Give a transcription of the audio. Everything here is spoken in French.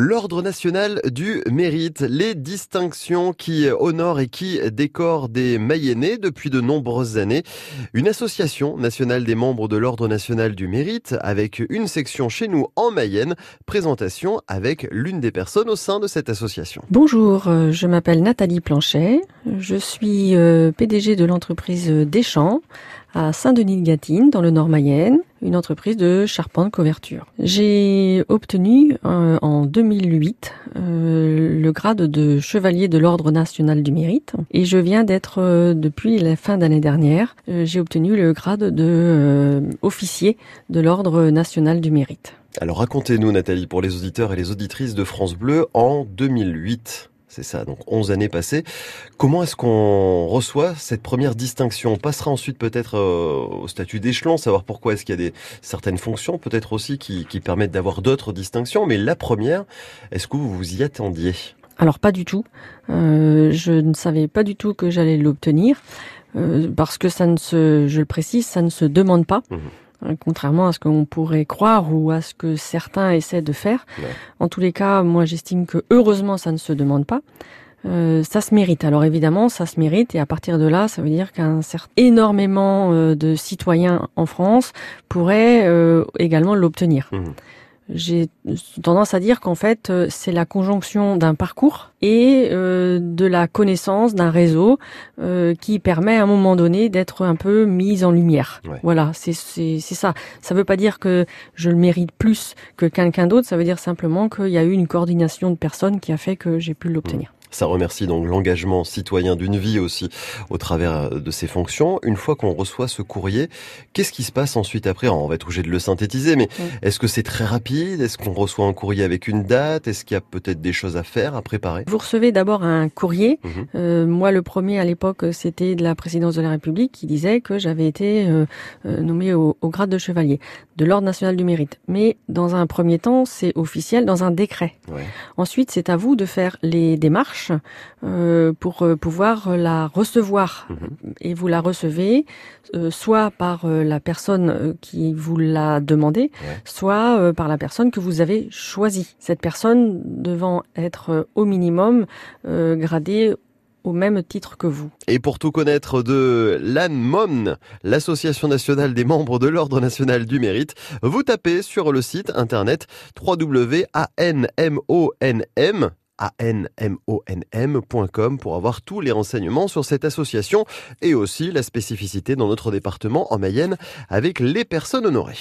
L'Ordre national du mérite, les distinctions qui honorent et qui décorent des Mayennais depuis de nombreuses années. Une association nationale des membres de l'Ordre national du mérite avec une section chez nous en Mayenne. Présentation avec l'une des personnes au sein de cette association. Bonjour, euh, je m'appelle Nathalie Planchet. Je suis euh, PDG de l'entreprise Deschamps à Saint-Denis-de-Gatine, dans le Nord Mayenne, une entreprise de charpente couverture. J'ai obtenu euh, en 2008 euh, le grade de chevalier de l'Ordre national du mérite et je viens d'être euh, depuis la fin d'année dernière, j'ai obtenu le grade de officier de l'Ordre national du mérite. Alors racontez-nous Nathalie pour les auditeurs et les auditrices de France Bleu en 2008. C'est ça, donc 11 années passées. Comment est-ce qu'on reçoit cette première distinction? On passera ensuite peut-être euh, au statut d'échelon, savoir pourquoi est-ce qu'il y a des certaines fonctions, peut-être aussi qui, permettent d'avoir d'autres distinctions. Mais la première, est-ce que vous vous y attendiez? Alors pas du tout. Euh, je ne savais pas du tout que j'allais l'obtenir. Euh, parce que ça ne se, je le précise, ça ne se demande pas. Mmh. Hein, contrairement à ce qu'on pourrait croire ou à ce que certains essaient de faire. En tous les cas, moi j'estime que heureusement ça ne se demande pas. Euh, ça se mérite. Alors évidemment, ça se mérite et à partir de là, ça veut dire qu'un certain énormément euh, de citoyens en France pourraient euh, également l'obtenir. Mmh j'ai tendance à dire qu'en fait euh, c'est la conjonction d'un parcours et euh, de la connaissance d'un réseau euh, qui permet à un moment donné d'être un peu mise en lumière. Voilà, c'est c'est ça. Ça veut pas dire que je le mérite plus que quelqu'un d'autre. Ça veut dire simplement qu'il y a eu une coordination de personnes qui a fait que j'ai pu l'obtenir. Ça remercie donc l'engagement citoyen d'une vie aussi au travers euh, de ses fonctions. Une fois qu'on reçoit ce courrier, qu'est-ce qui se passe ensuite après? On va être obligé de le synthétiser, mais est-ce que c'est très rapide? Est-ce qu'on reçoit un courrier avec une date? Est-ce qu'il y a peut-être des choses à faire, à préparer? Vous recevez d'abord un courrier. Mhm. Euh, moi, le premier à l'époque, c'était de la présidence de la République qui disait que j'avais été euh, nommé au, grade de chevalier de l'Ordre national du mérite. Mais dans un premier temps, c'est officiel dans un décret. Ensuite, c'est à vous de faire les démarches euh, pour euh, pouvoir la recevoir. Mhm. Et vous la recevez euh, soit par la personne qui vous l'a demandé, soit par la personne que vous avez choisie. Cette personne devant être au minimum gradée au même titre que vous. Et pour tout connaître de l'ANMON, l'Association nationale des membres de l'Ordre national du mérite, vous tapez sur le site internet www.anmonm anmonm.com pour avoir tous les renseignements sur cette association et aussi la spécificité dans notre département en Mayenne avec les personnes honorées.